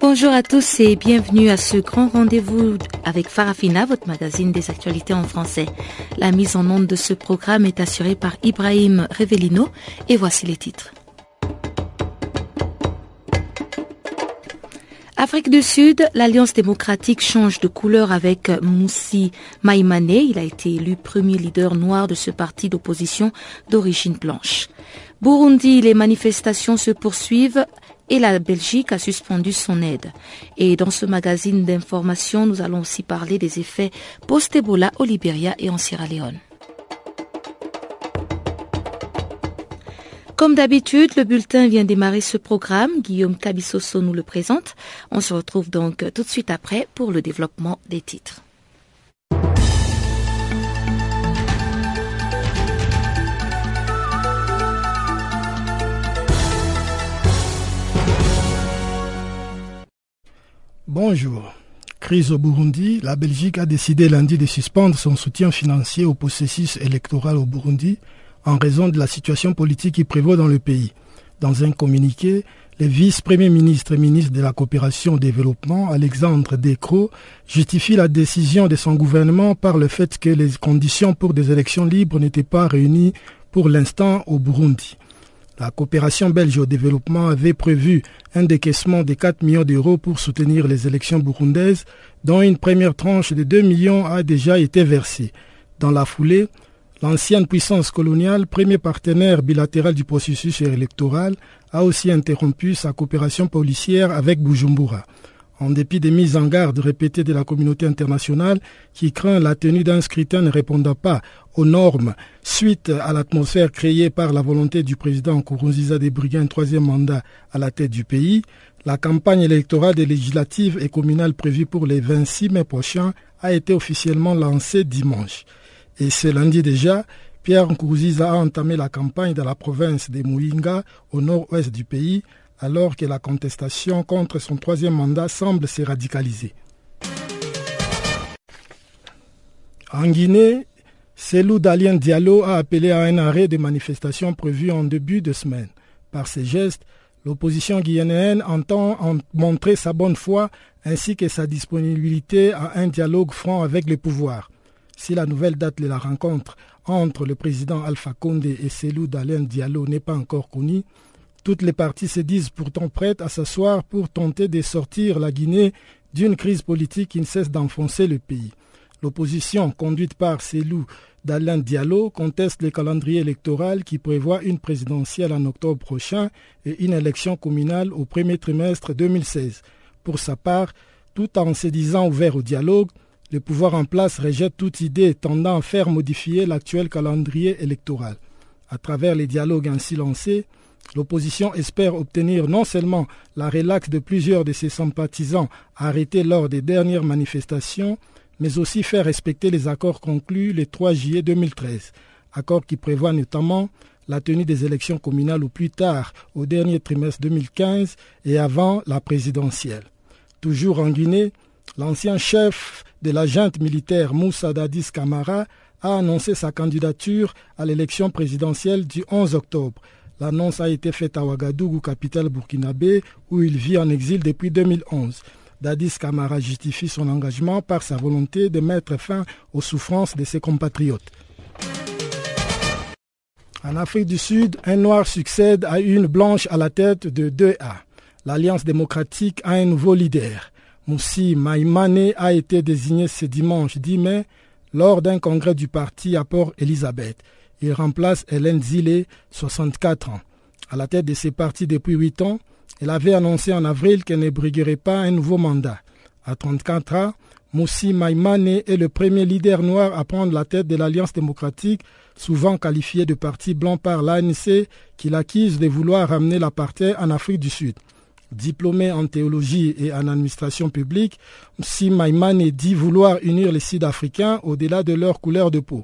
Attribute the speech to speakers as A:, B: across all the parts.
A: Bonjour à tous et bienvenue à ce grand rendez-vous avec Farafina, votre magazine des actualités en français. La mise en onde de ce programme est assurée par Ibrahim Revelino et voici les titres. Afrique du Sud, l'Alliance démocratique change de couleur avec Moussi Maïmane. Il a été élu premier leader noir de ce parti d'opposition d'origine blanche. Burundi, les manifestations se poursuivent et la Belgique a suspendu son aide. Et dans ce magazine d'information, nous allons aussi parler des effets post-Ebola au Libéria et en Sierra Leone. Comme d'habitude, le bulletin vient démarrer ce programme. Guillaume Cabissoso nous le présente. On se retrouve donc tout de suite après pour le développement des titres.
B: Bonjour. Crise au Burundi, la Belgique a décidé lundi de suspendre son soutien financier au processus électoral au Burundi en raison de la situation politique qui prévaut dans le pays. Dans un communiqué, le vice-premier ministre et ministre de la coopération au développement, Alexandre Decro, justifie la décision de son gouvernement par le fait que les conditions pour des élections libres n'étaient pas réunies pour l'instant au Burundi. La coopération belge au développement avait prévu un décaissement de 4 millions d'euros pour soutenir les élections burundaises, dont une première tranche de 2 millions a déjà été versée. Dans la foulée, l'ancienne puissance coloniale, premier partenaire bilatéral du processus électoral, a aussi interrompu sa coopération policière avec Bujumbura en dépit des mises en garde répétées de la communauté internationale qui craint la tenue d'un scrutin ne répondant pas aux normes suite à l'atmosphère créée par la volonté du président Nkurunziza de briguer un troisième mandat à la tête du pays, la campagne électorale des législatives et communales prévue pour les 26 mai prochains a été officiellement lancée dimanche. Et ce lundi déjà, Pierre Nkurunziza a entamé la campagne dans la province de Mouinga, au nord-ouest du pays, alors que la contestation contre son troisième mandat semble se radicaliser. En Guinée, Selou Dalien Diallo a appelé à un arrêt de manifestation prévu en début de semaine. Par ces gestes, l'opposition guinéenne entend montrer sa bonne foi ainsi que sa disponibilité à un dialogue franc avec le pouvoir. Si la nouvelle date de la rencontre entre le président Alpha Condé et Selou Dalien Diallo n'est pas encore connue, toutes les parties se disent pourtant prêtes à s'asseoir pour tenter de sortir la Guinée d'une crise politique qui ne cesse d'enfoncer le pays. L'opposition, conduite par Selou d'Alain Diallo, conteste le calendrier électoral qui prévoit une présidentielle en octobre prochain et une élection communale au premier trimestre 2016. Pour sa part, tout en se disant ouvert au dialogue, le pouvoir en place rejette toute idée tendant à faire modifier l'actuel calendrier électoral. À travers les dialogues ainsi lancés, L'opposition espère obtenir non seulement la relaxe de plusieurs de ses sympathisants arrêtés lors des dernières manifestations, mais aussi faire respecter les accords conclus le 3 juillet 2013, accords qui prévoient notamment la tenue des élections communales au plus tard au dernier trimestre 2015 et avant la présidentielle. Toujours en Guinée, l'ancien chef de la junte militaire Moussa Dadis Kamara a annoncé sa candidature à l'élection présidentielle du 11 octobre L'annonce a été faite à Ouagadougou, capitale burkinabé, où il vit en exil depuis 2011. Dadis Kamara justifie son engagement par sa volonté de mettre fin aux souffrances de ses compatriotes. En Afrique du Sud, un noir succède à une blanche à la tête de 2A. L'Alliance démocratique a un nouveau leader. Moussi Maïmane a été désigné ce dimanche 10 mai lors d'un congrès du parti à Port-Elizabeth. Il remplace Hélène Zilé, 64 ans. À la tête de ses partis depuis 8 ans, elle avait annoncé en avril qu'elle ne briguerait pas un nouveau mandat. À 34 ans, Moussi Maïmane est le premier leader noir à prendre la tête de l'Alliance démocratique, souvent qualifié de parti blanc par l'ANC, qui l'accuse de vouloir ramener l'apartheid en Afrique du Sud. Diplômé en théologie et en administration publique, Moussi Maïmane dit vouloir unir les Sud-Africains au-delà de leur couleur de peau.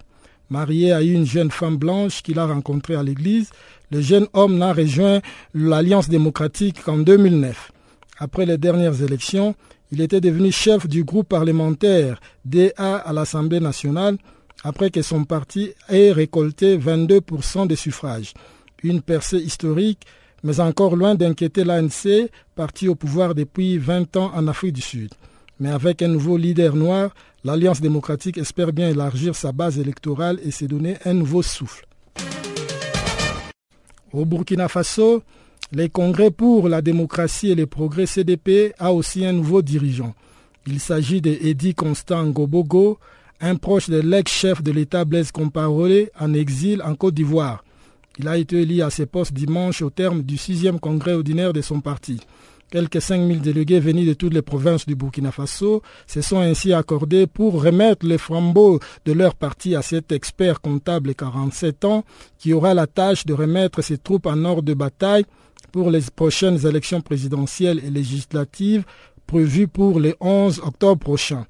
B: Marié à une jeune femme blanche qu'il a rencontrée à l'église, le jeune homme n'a rejoint l'Alliance démocratique qu'en 2009. Après les dernières élections, il était devenu chef du groupe parlementaire DA à l'Assemblée nationale après que son parti ait récolté 22% des suffrages. Une percée historique, mais encore loin d'inquiéter l'ANC, parti au pouvoir depuis 20 ans en Afrique du Sud. Mais avec un nouveau leader noir, l'Alliance démocratique espère bien élargir sa base électorale et se donner un nouveau souffle. Au Burkina Faso, les congrès pour la démocratie et le progrès CDP a aussi un nouveau dirigeant. Il s'agit de Eddy Constant Gobogo, un proche de l'ex-chef de l'État Blaise Compaoré en exil en Côte d'Ivoire. Il a été élu à ses postes dimanche au terme du sixième congrès ordinaire de son parti. Quelques 5000 délégués venus de toutes les provinces du Burkina Faso se sont ainsi accordés pour remettre les flambeaux de leur parti à cet expert comptable de 47 ans qui aura la tâche de remettre ses troupes en ordre de bataille pour les prochaines élections présidentielles et législatives prévues pour le 11 octobre prochain.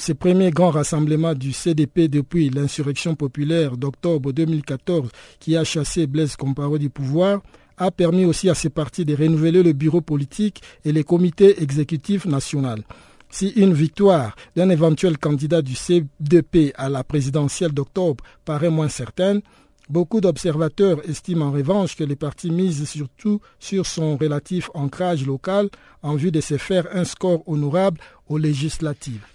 B: Ce premier grand rassemblement du CDP depuis l'insurrection populaire d'octobre 2014 qui a chassé Blaise Compaoré du pouvoir a permis aussi à ces partis de renouveler le bureau politique et les comités exécutifs nationaux. Si une victoire d'un éventuel candidat du CDP à la présidentielle d'octobre paraît moins certaine, beaucoup d'observateurs estiment en revanche que les partis misent surtout sur son relatif ancrage local en vue de se faire un score honorable aux législatives.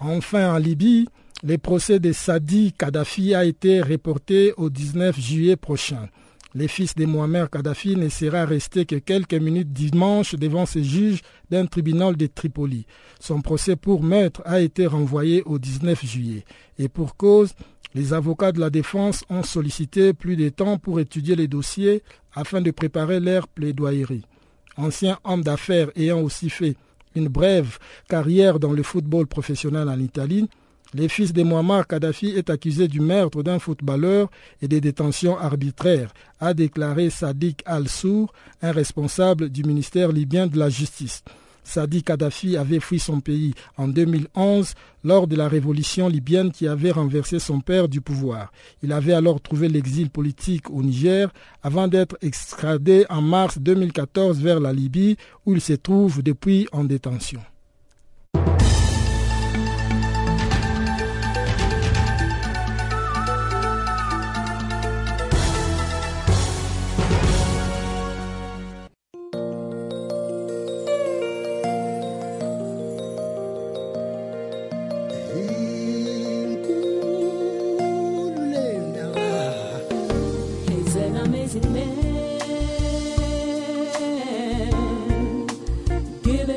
B: Enfin, en Libye, le procès de Sadi Kadhafi a été reporté au 19 juillet prochain. Le fils de Mohamed Kadhafi ne sera resté que quelques minutes dimanche devant ce juge d'un tribunal de Tripoli. Son procès pour meurtre a été renvoyé au 19 juillet. Et pour cause, les avocats de la défense ont sollicité plus de temps pour étudier les dossiers afin de préparer leur plaidoyerie. Ancien homme d'affaires ayant aussi fait une brève carrière dans le football professionnel en Italie, le fils de Muammar Kadhafi est accusé du meurtre d'un footballeur et des détentions arbitraires, a déclaré Sadiq Al-Sour, un responsable du ministère libyen de la Justice. Sadiq Kadhafi avait fui son pays en 2011 lors de la révolution libyenne qui avait renversé son père du pouvoir. Il avait alors trouvé l'exil politique au Niger avant d'être extradé en mars 2014 vers la Libye où il se trouve depuis en détention.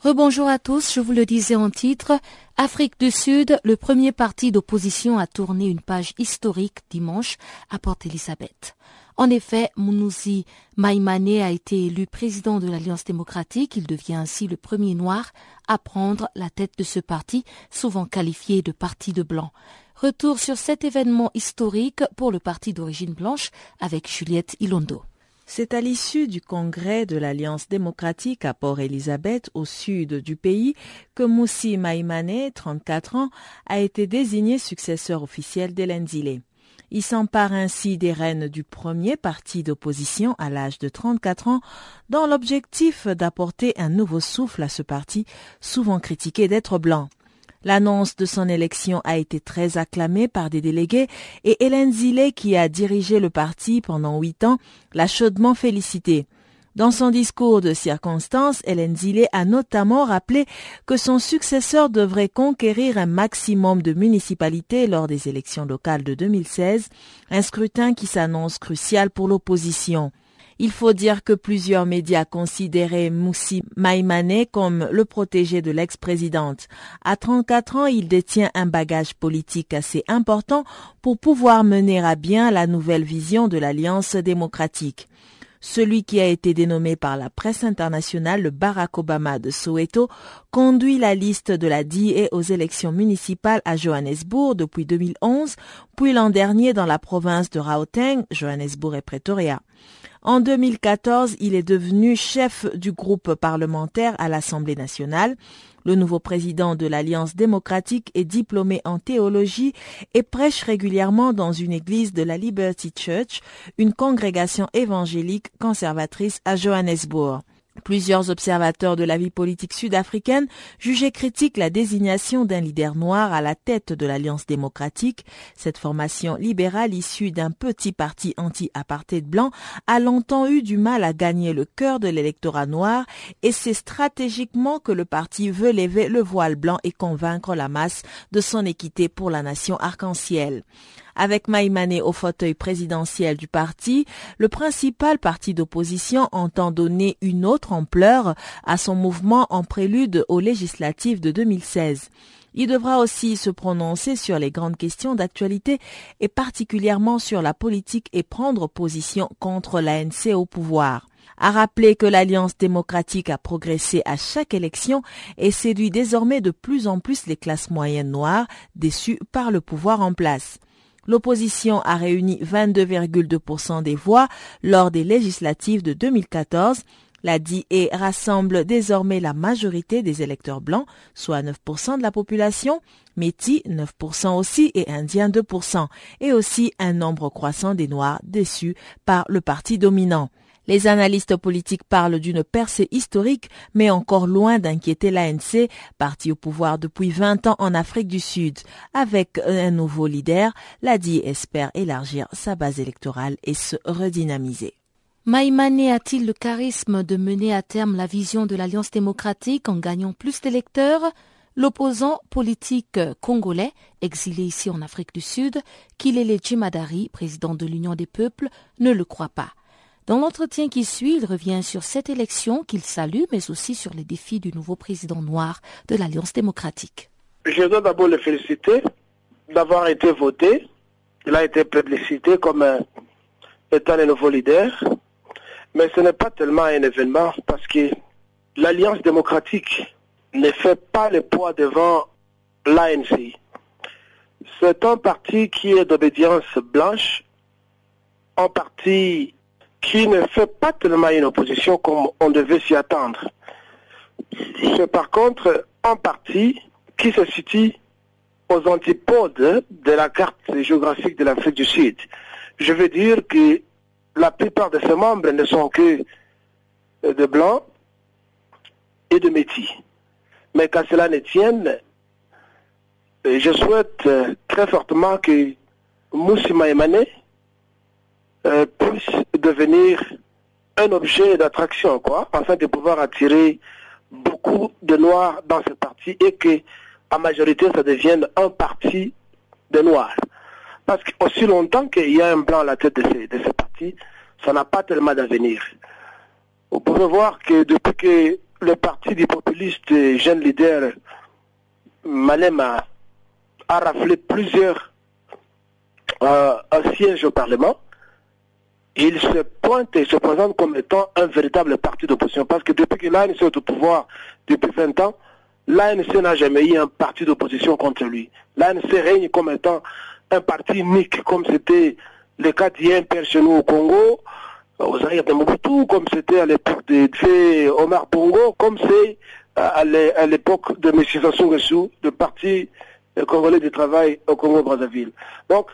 A: Rebonjour à tous, je vous le disais en titre, Afrique du Sud, le premier parti d'opposition a tourné une page historique dimanche à Port Elizabeth. En effet, Mounouzi Maïmane a été élu président de l'Alliance démocratique. Il devient ainsi le premier noir à prendre la tête de ce parti, souvent qualifié de parti de blanc. Retour sur cet événement historique pour le parti d'origine blanche avec Juliette Ilondo.
C: C'est à l'issue du congrès de l'Alliance démocratique à Port-Élisabeth, au sud du pays, que Moussi Maïmane, 34 ans, a été désigné successeur officiel d'Hélène. Il s'empare ainsi des rênes du premier parti d'opposition à l'âge de 34 ans, dans l'objectif d'apporter un nouveau souffle à ce parti, souvent critiqué d'être blanc. L'annonce de son élection a été très acclamée par des délégués et Hélène Zillet, qui a dirigé le parti pendant huit ans, l'a chaudement félicité. Dans son discours de circonstance, Hélène Zillet a notamment rappelé que son successeur devrait conquérir un maximum de municipalités lors des élections locales de 2016, un scrutin qui s'annonce crucial pour l'opposition. Il faut dire que plusieurs médias considéraient Moussi Maïmane comme le protégé de l'ex-présidente. À 34 ans, il détient un bagage politique assez important pour pouvoir mener à bien la nouvelle vision de l'Alliance démocratique. Celui qui a été dénommé par la presse internationale le Barack Obama de Soweto conduit la liste de la DIE aux élections municipales à Johannesburg depuis 2011, puis l'an dernier dans la province de Gauteng, Johannesburg et Pretoria. En 2014, il est devenu chef du groupe parlementaire à l'Assemblée nationale. Le nouveau président de l'Alliance démocratique est diplômé en théologie et prêche régulièrement dans une église de la Liberty Church, une congrégation évangélique conservatrice à Johannesburg. Plusieurs observateurs de la vie politique sud-africaine jugeaient critique la désignation d'un leader noir à la tête de l'Alliance démocratique. Cette formation libérale issue d'un petit parti anti-apartheid blanc a longtemps eu du mal à gagner le cœur de l'électorat noir et c'est stratégiquement que le parti veut lever le voile blanc et convaincre la masse de son équité pour la nation arc-en-ciel. Avec Maïmané au fauteuil présidentiel du parti, le principal parti d'opposition entend donner une autre ampleur à son mouvement en prélude aux législatives de 2016. Il devra aussi se prononcer sur les grandes questions d'actualité et particulièrement sur la politique et prendre position contre l'ANC au pouvoir a rappelé que l'Alliance démocratique a progressé à chaque élection et séduit désormais de plus en plus les classes moyennes noires déçues par le pouvoir en place. L'opposition a réuni 22,2% des voix lors des législatives de 2014. La DIE rassemble désormais la majorité des électeurs blancs, soit 9% de la population, Métis 9% aussi et Indiens 2%, et aussi un nombre croissant des Noirs déçus par le parti dominant. Les analystes politiques parlent d'une percée historique, mais encore loin d'inquiéter l'ANC, parti au pouvoir depuis 20 ans en Afrique du Sud. Avec un nouveau leader, l'ADI espère élargir sa base électorale et se redynamiser.
A: Maïmane a-t-il le charisme de mener à terme la vision de l'Alliance démocratique en gagnant plus d'électeurs? L'opposant politique congolais, exilé ici en Afrique du Sud, Kilele Jimadari, président de l'Union des peuples, ne le croit pas. Dans l'entretien qui suit, il revient sur cette élection qu'il salue, mais aussi sur les défis du nouveau président noir de l'Alliance démocratique.
D: Je dois d'abord le féliciter d'avoir été voté. Il a été publicité comme étant le nouveau leader. Mais ce n'est pas tellement un événement parce que l'Alliance démocratique ne fait pas le poids devant l'ANC. C'est un parti qui est d'obédience blanche, un parti qui ne fait pas tellement une opposition comme on devait s'y attendre. C'est par contre un parti qui se situe aux antipodes de la carte géographique de l'Afrique du Sud. Je veux dire que la plupart de ses membres ne sont que de blancs et de métis. Mais qu'à cela ne tienne, je souhaite très fortement que Moussi Maïmane euh, puisse devenir un objet d'attraction, quoi, afin de pouvoir attirer beaucoup de Noirs dans ce parti et que, en majorité, ça devienne un parti de Noirs. Parce qu'aussi longtemps qu'il y a un blanc à la tête de ce, parti, ça n'a pas tellement d'avenir. Vous pouvez voir que depuis que le parti des populistes et jeunes leaders, Malem a, raflé plusieurs euh, sièges au Parlement, il se pointe et se présente comme étant un véritable parti d'opposition. Parce que depuis que l'ANC est au pouvoir, depuis 20 ans, l'ANC n'a jamais eu un parti d'opposition contre lui. L'ANC règne comme étant un parti unique, comme c'était le cas Père chez nous au Congo, aux arrières de Mobutu, comme c'était à l'époque de Omar Bongo, comme c'est à l'époque de M. Sassou Nguesso, le parti congolais du travail au Congo-Brazzaville. Donc,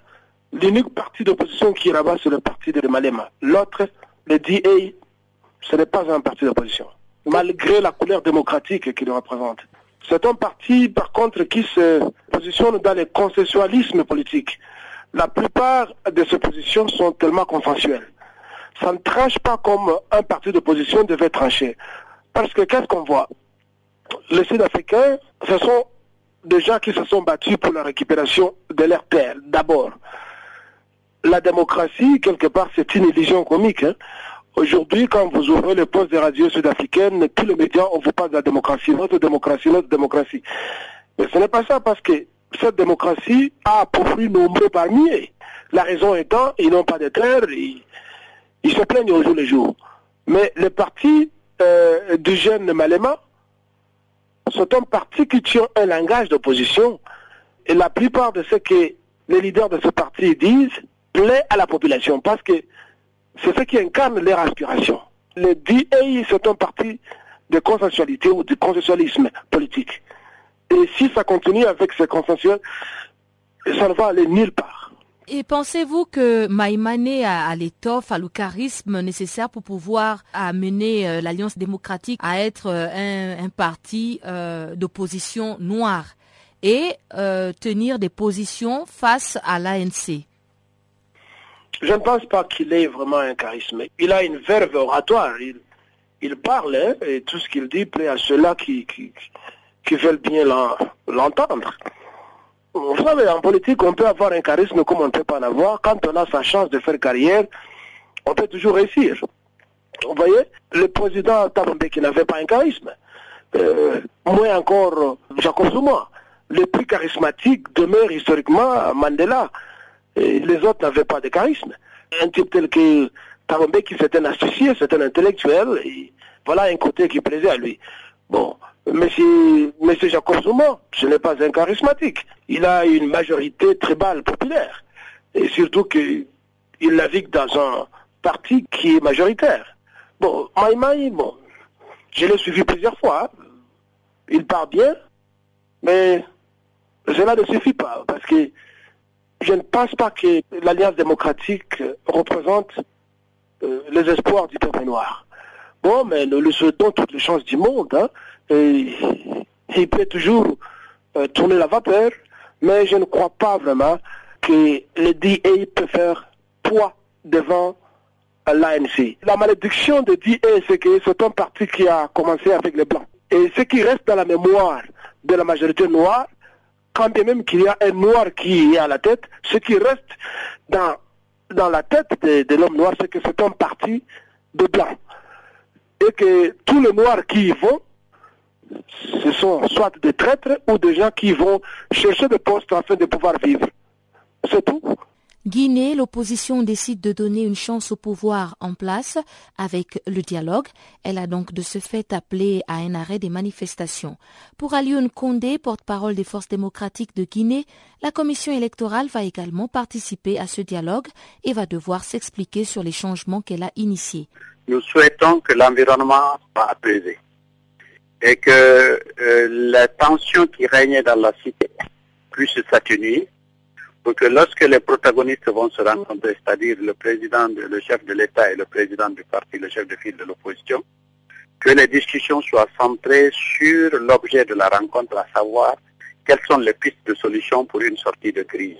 D: L'unique parti d'opposition qui est là-bas, c'est le parti de Malema. L'autre, le DA, ce n'est pas un parti d'opposition, malgré la couleur démocratique qu'il représente. C'est un parti, par contre, qui se positionne dans le consensualisme politique. La plupart de ces positions sont tellement consensuelles. Ça ne tranche pas comme un parti d'opposition devait trancher. Parce que qu'est-ce qu'on voit? Les Sud-Africains, ce sont des gens qui se sont battus pour la récupération de leur terre, d'abord la démocratie, quelque part, c'est une illusion comique. Hein. Aujourd'hui, quand vous ouvrez le poste de radio sud-africaine, tous les médias, on vous parle de la démocratie, notre démocratie, notre démocratie. Mais ce n'est pas ça parce que cette démocratie a profit nombreux parmi eux. La raison étant, ils n'ont pas de terre, ils, se plaignent au jour le jour. Mais les partis euh, du jeune Malema sont un parti qui tient un langage d'opposition. Et la plupart de ce que les leaders de ce parti disent plaît à la population parce que c'est ce qui incarne leur aspiration. Le DA, c'est un parti de consensualité ou de consensualisme politique. Et si ça continue avec ce consensuel, ça ne va aller nulle part.
A: Et pensez-vous que Maïmane a, l'étoffe, a le charisme nécessaire pour pouvoir amener euh, l'Alliance démocratique à être euh, un, parti euh, d'opposition noire et tenir des positions face à l'ANC
D: je ne pense pas qu'il ait vraiment un charisme. Il a une verve oratoire. Il, parle hein, et tout ce qu'il dit plaît à ceux-là qui, qui, veulent bien l'entendre. Vous savez, en politique, on peut avoir un charisme comme on ne peut pas en avoir. Quand on a sa chance de faire carrière, on peut toujours réussir. Vous voyez, le président Tabambe qui n'avait pas un charisme, euh, moins encore Jacob Zuma. Le plus charismatique demeure historiquement Mandela les autres n'avaient pas de charisme. Un type tel que Tarombe, qui c'était un associé, c'est un intellectuel, voilà un côté qui plaisait à lui. Bon, Monsieur, Monsieur Jacob Zuma, ce n'est pas un charismatique. Il a une majorité tribale populaire. Et surtout qu'il navigue dans un parti qui est majoritaire. Bon, Maïmaï, bon, je l'ai suivi plusieurs fois. Il part bien, mais cela ne suffit pas, parce que je ne pense pas que l'Alliance démocratique représente euh, les espoirs du peuple noir. Bon, mais nous lui souhaitons toutes les chances du monde. Hein, il peut toujours euh, tourner la vapeur, mais je ne crois pas vraiment que le DA peut faire poids devant l'ANC. La malédiction de DA, c'est que c'est un parti qui a commencé avec les Blancs. Et ce qui reste dans la mémoire de la majorité noire, quand même qu'il y a un noir qui est à la tête, ce qui reste dans, dans la tête de, l'homme noir, c'est que c'est un parti de blanc. Et que tous les noirs qui y vont, ce sont soit des traîtres ou des gens qui vont chercher des postes afin de pouvoir vivre. C'est tout.
A: Guinée, l'opposition décide de donner une chance au pouvoir en place avec le dialogue. Elle a donc de ce fait appelé à un arrêt des manifestations. Pour Alioune Condé, porte-parole des forces démocratiques de Guinée, la commission électorale va également participer à ce dialogue et va devoir s'expliquer sur les changements qu'elle a initiés.
E: Nous souhaitons que l'environnement soit apaisé et que euh, la tension qui régnait dans la cité puisse s'atténuer pour que lorsque les protagonistes vont se rencontrer, c'est-à-dire le président, le chef de l'État et le président du parti, le chef de file de l'opposition, que les discussions soient centrées sur l'objet de la rencontre, à savoir quelles sont les pistes de solution pour une sortie de crise.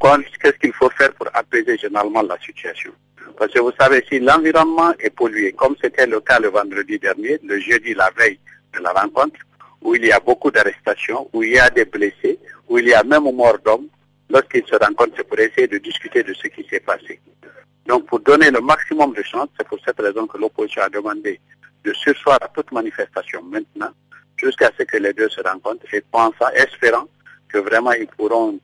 E: Qu'est-ce qu'il faut faire pour apaiser généralement la situation? Parce que vous savez, si l'environnement est pollué, comme c'était le cas le vendredi dernier, le jeudi, la veille de la rencontre, où il y a beaucoup d'arrestations, où il y a des blessés, où il y a même mort d'hommes, lorsqu'ils se rencontrent, c'est pour essayer de discuter de ce qui s'est passé. Donc pour donner le maximum de chance, c'est pour cette raison que l'opposition a demandé de sursoir à toute manifestation maintenant, jusqu'à ce que les deux se rencontrent, et pensant, espérant que vraiment ils pourront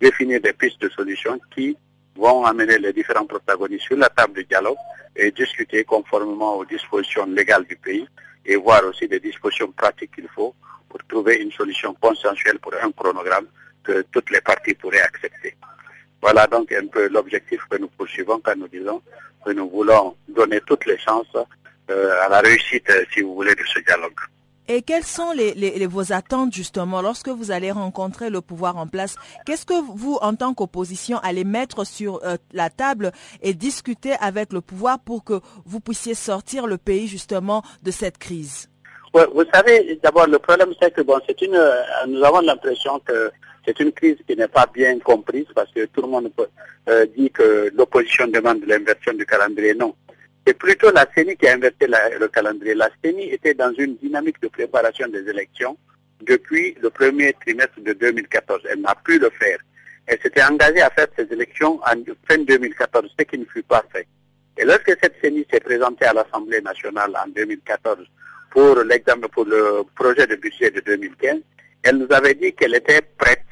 E: définir des pistes de solutions qui vont amener les différents protagonistes sur la table de dialogue et discuter conformément aux dispositions légales du pays et voir aussi des dispositions pratiques qu'il faut pour trouver une solution consensuelle pour un chronogramme que toutes les parties pourraient accepter. Voilà donc un peu l'objectif que nous poursuivons quand nous disons que nous voulons donner toutes les chances euh, à la réussite, si vous voulez, de ce dialogue.
C: Et quelles sont les, vos attentes justement lorsque vous allez rencontrer le pouvoir en place? Qu'est-ce que vous, en tant qu'opposition, allez mettre sur euh, la table et discuter avec le pouvoir pour que vous puissiez sortir le pays justement de cette crise?
E: Vous savez, d'abord le problème c'est que bon, c'est une, euh, nous avons l'impression que c'est une crise qui n'est pas bien comprise parce que tout le monde euh, dit que l'opposition demande l'inversion du calendrier. Non. C'est plutôt la CENI qui a inversé le calendrier. La CENI était dans une dynamique de préparation des élections depuis le premier trimestre de 2014. Elle n'a pu le faire. Elle s'était engagée à faire ces élections en fin 2014, ce qui ne fut pas fait. Et lorsque cette CENI s'est présentée à l'Assemblée nationale en 2014 pour l'examen, pour le projet de budget de 2015, elle nous avait dit qu'elle était prête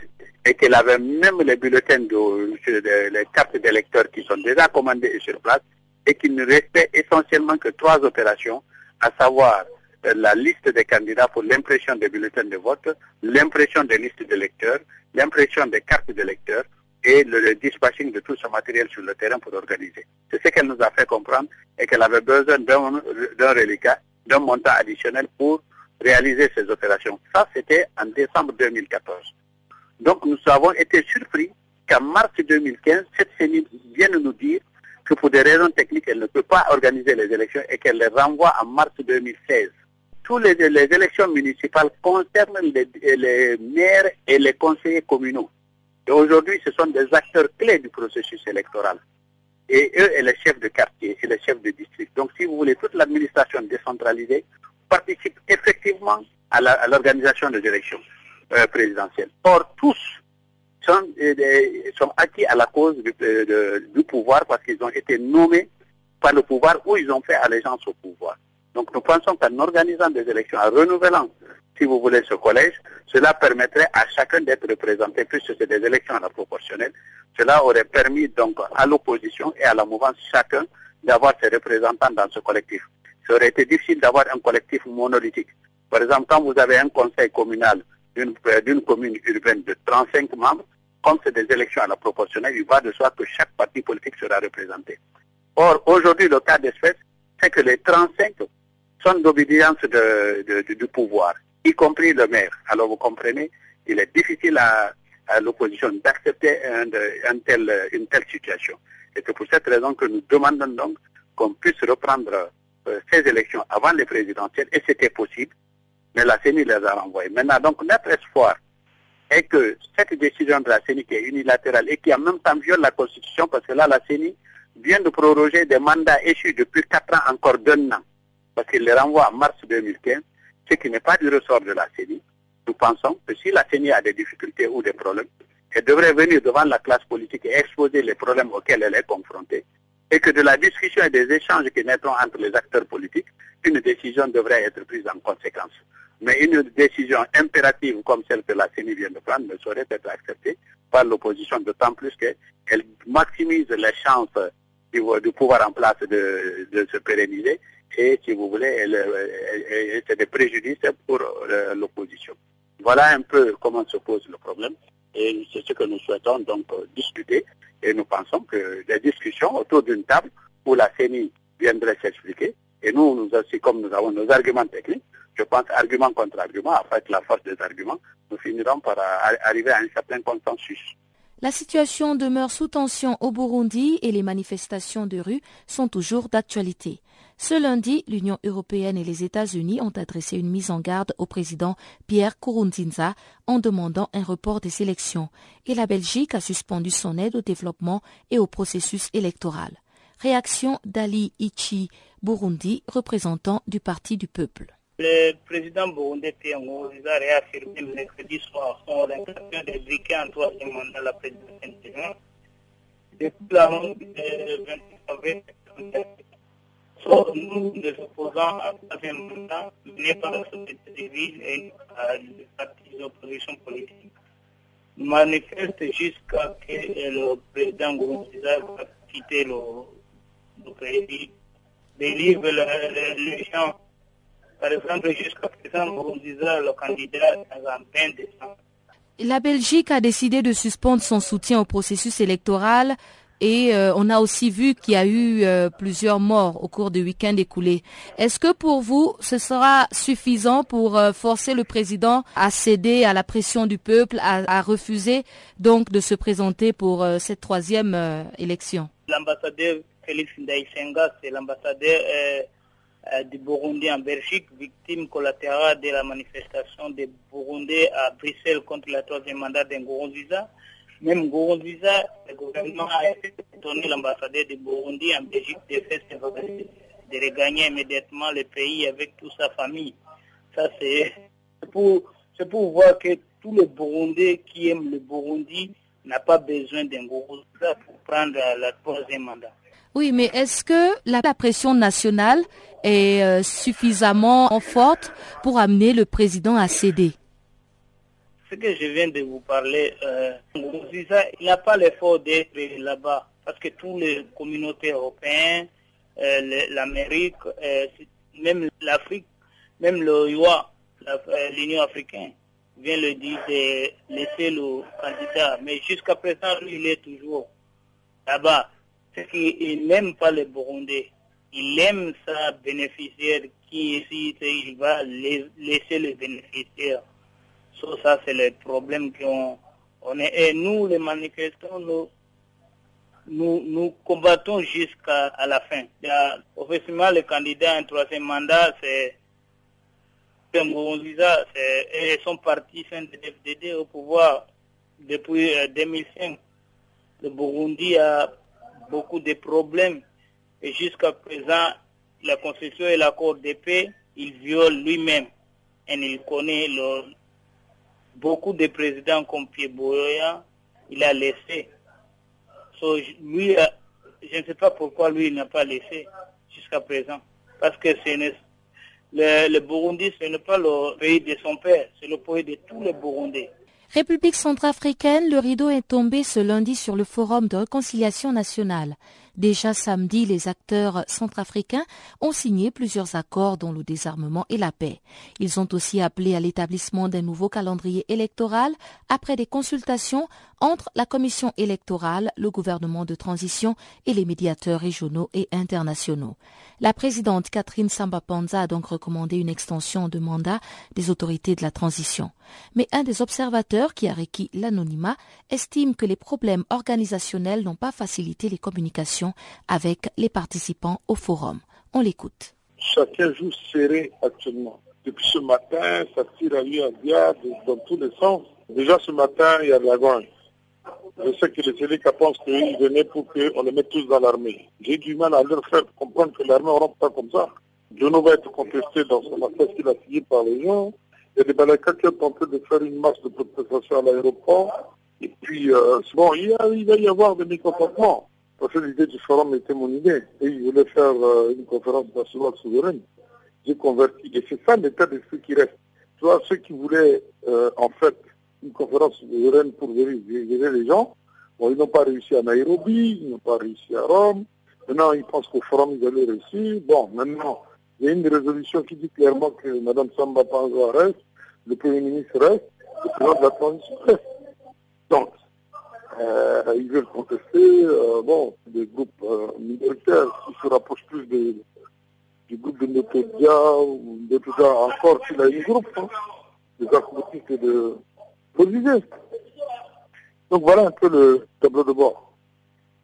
E: et qu'elle avait même les bulletins, de, les cartes d'électeurs qui sont déjà commandés sur place et qu'il ne restait essentiellement que trois opérations, à savoir euh, la liste des candidats pour l'impression des bulletins de vote, l'impression des listes d'électeurs, l'impression des cartes d'électeurs et le, dispatching de tout ce matériel sur le terrain pour organiser. C'est ce qu'elle nous a fait comprendre et qu'elle avait besoin d'un reliquat, d'un montant additionnel pour réaliser ces opérations. Ça, c'était en décembre 2014. Donc nous avons été surpris qu'en mars 2015, cette CENI vienne nous dire que pour des raisons techniques, elle ne peut pas organiser les élections et qu'elle les renvoie en mars 2016. Toutes les, élections municipales concernent les, maires et les conseillers communaux. Et aujourd'hui, ce sont des acteurs clés du processus électoral. Et eux et les chefs de quartier et les chefs de district. Donc, si vous voulez, toute l'administration décentralisée participe effectivement à l'organisation des élections euh, présidentielles. Or, tous sont, euh, sont acquis à la cause euh, du, pouvoir parce qu'ils ont été nommés par le pouvoir ou ils ont fait allégeance au pouvoir. Donc nous pensons qu'en organisant des élections, en renouvelant, si vous voulez, ce collège, cela permettrait à chacun d'être représenté, puisque c'est des élections à la proportionnelle. Cela aurait permis donc à l'opposition et à la mouvance chacun d'avoir ses représentants dans ce collectif. Ça aurait été difficile d'avoir un collectif monolithique. Par exemple, quand vous avez un conseil communal d'une commune urbaine de 35 membres, comme c'est des élections à la proportionnelle, il va de soi que chaque parti politique sera représenté. Or, aujourd'hui, le cas d'espèce, c'est que les 35 sont d'obédience du pouvoir, y compris le maire. Alors, vous comprenez, il est difficile à, l'opposition d'accepter une telle situation. Et c'est pour cette raison que nous demandons donc qu'on puisse reprendre euh, ces élections avant les présidentielles, et c'était possible, mais la CENI les a renvoyées. Maintenant, donc, notre espoir, est que cette décision de la CENI qui est unilatérale et qui en même temps viole la Constitution, parce que là, la CENI vient de proroger des mandats échus depuis quatre ans encore d'un an, parce qu'il les renvoie en mars 2015, ce qui n'est pas du ressort de la CENI. Nous pensons que si la CENI a des difficultés ou des problèmes, elle devrait venir devant la classe politique et exposer les problèmes auxquels elle est confrontée, et que de la discussion et des échanges qui naîtront entre les acteurs politiques, une décision devrait être prise en conséquence. Mais une décision impérative comme celle que la CENI vient de prendre ne saurait être acceptée par l'opposition, d'autant plus qu'elle maximise les chances du, pouvoir en place de, se pérenniser et, si vous voulez, c'est des préjudices pour euh, l'opposition. Voilà un peu comment se pose le problème et c'est ce que nous souhaitons donc discuter et nous pensons que les discussions autour d'une table où la CENI viendrait s'expliquer et nous, nous aussi, comme nous avons nos arguments techniques, je pense, argument contre argument, avec la force des arguments, nous finirons par arriver à un certain consensus.
A: La situation demeure sous tension au Burundi et les manifestations de rue sont toujours d'actualité. Ce lundi, l'Union européenne et les États-Unis ont adressé une mise en garde au président Pierre Kourounzinza en demandant un report des élections et la Belgique a suspendu son aide au développement et au processus électoral. Réaction d'Ali Ichi Burundi, représentant du Parti du peuple.
F: Le président burundais Pierre a réaffirmé le mercredi soir son intention de briquer en troisième mandat la présidence Depuis la de 28 avril, nous nous opposons à troisième mandat par la société civile et les partis d'opposition politique. Nous manifestons jusqu'à ce que le président Nkurunziza va quitter le, le pays, délivre les gens par exemple, jusqu'à présent, le candidat en 20 décembre.
A: La Belgique a décidé de suspendre son soutien au processus électoral et euh, on a aussi vu qu'il y a eu euh, plusieurs morts au cours du week-end écoulé. Est-ce que pour vous, ce sera suffisant pour euh, forcer le président à céder à la pression du peuple, à, refuser donc de se présenter pour cette troisième élection?
F: L'ambassadeur Félix c'est l'ambassadeur du Burundi en Belgique, victime collatérale de la manifestation des Burundais à Bruxelles contre le troisième mandat de Ngurunziza. Même Ngurunziza, le gouvernement a étonné l'ambassadeur du Burundi en Belgique de faire de regagner immédiatement le pays avec toute sa famille. Ça, c'est pour, pour voir que tous les Burundais qui aiment le Burundi n'ont pas besoin d'un pour prendre le troisième mandat.
A: Oui, mais est-ce que la, pression nationale est euh, suffisamment forte pour amener le président à céder?
F: Ce que je viens de vous parler, euh, il n'a pas l'effort d'être là-bas parce que toutes les communautés européennes, euh, l'Amérique, même l'Afrique, même le l'Union africaine, vient le dire de laisser le candidat. Mais jusqu'à présent, lui, il est toujours là-bas. C'est qu'il n'aime pas les Burundais. Il aime sa bénéficiaire qui ici, il va laisser les bénéficiaires. ça, c'est le problème qu'on on est. Et nous, les manifestants, nous, nous, combattons jusqu'à la fin. officiellement, le candidat à un troisième mandat, c'est et son parti FDD au pouvoir depuis 2005. Euh, le Burundi a beaucoup de problèmes et jusqu'à présent, la Constitution et l'accord de paix, il viole lui-même. Et il connaît beaucoup de présidents comme Pierre Boya, il a laissé. lui, euh, je ne sais pas pourquoi lui n'a pas laissé jusqu'à présent. Parce que le, le Burundi, ce n'est pas le pays de son père, c'est le pays de tous les Burundais.
A: République centrafricaine, le rideau est tombé ce lundi sur le Forum de réconciliation nationale. Déjà samedi, les acteurs centrafricains ont signé plusieurs accords dont le désarmement et la paix. Ils ont aussi appelé à l'établissement d'un nouveau calendrier électoral après des consultations entre la commission électorale, le gouvernement de transition et les médiateurs régionaux et internationaux. La présidente Catherine Samba Panza a donc recommandé une extension de mandat des autorités de la transition. Mais un des observateurs qui a requis l'anonymat estime que les problèmes organisationnels n'ont pas facilité les communications avec les participants au forum. On l'écoute.
G: Chacun joue serré actuellement. Depuis ce matin, ça tire à lui à dans tous les sens. Déjà ce matin, il y a de la grogne. Je sais que les Sénéca pensent qu'ils venaient pour qu'on les mette tous dans l'armée. J'ai du mal à leur faire comprendre que l'armée ne rentre pas comme ça. Jono va être contesté dans son affaire qu'il a signé par les gens. Il y a des Balaka qui ont tenté de faire une masse de protestation à l'aéroport. Et puis, euh, bon, il, il, va y avoir des mécontentements. Parce que l'idée du forum était mon idée. Et il voulait faire euh, une conférence nationale souveraine. J'ai converti. Et c'est ça l'état d'esprit qui reste. Tu vois, ceux qui voulaient, euh, en fait, une conférence souveraine pour gérer les gens, bon, ils n'ont pas réussi à Nairobi, ils n'ont pas réussi à Rome. Maintenant, ils pensent qu'au forum, ils allaient réussir. Bon, maintenant, il y a une résolution qui dit clairement que Mme Samba Panza reste, le Premier ministre reste, le président de la transition reste. Donc, euh, ils veulent contester, euh, bon, des groupes euh, militaires qui se rapprochent plus du groupe de Notodia ou Notodia encore s'il a une groupe, hein, des acrobatistes de Donc voilà un peu le tableau de bord.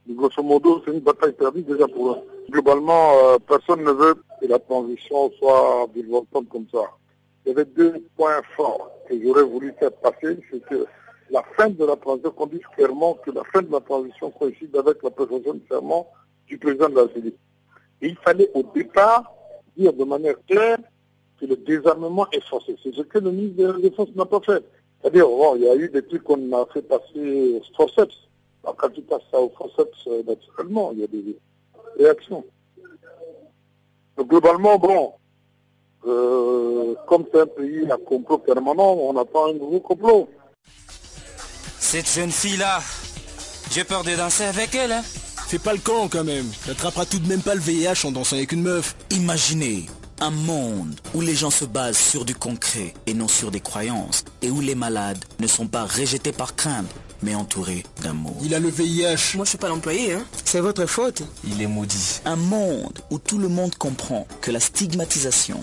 G: Grosso modo, c'est une bataille perdue déjà pour eux. Globalement, personne ne veut que la transition soit violente comme ça. Il y avait deux points forts que j'aurais voulu faire passer, c'est que la fin de la transition, qu'on clairement que la fin de la transition coïncide avec la présentation de du président de la République. Et il fallait au départ dire de manière claire que le désarmement est forcé. C'est ce que le ministre de la Défense n'a pas fait. C'est-à-dire, bon, il y a eu des trucs qu'on a fait passer au forceps. Alors, quand tu passes ça au forceps, euh, naturellement, il y a des réactions. Donc, globalement, bon, euh, comme c'est un pays à complot permanent, on attend un nouveau complot.
H: Cette jeune fille-là, j'ai peur de danser avec elle. Hein.
I: Fais pas le con quand même. T'attraperas tout de même pas le VIH en dansant avec une meuf.
J: Imaginez un monde où les gens se basent sur du concret et non sur des croyances et où les malades ne sont pas rejetés par crainte mais entourés d'amour.
I: Il a le VIH.
K: Moi je suis pas l'employé, hein. C'est votre faute.
J: Il est maudit. Un monde où tout le monde comprend que la stigmatisation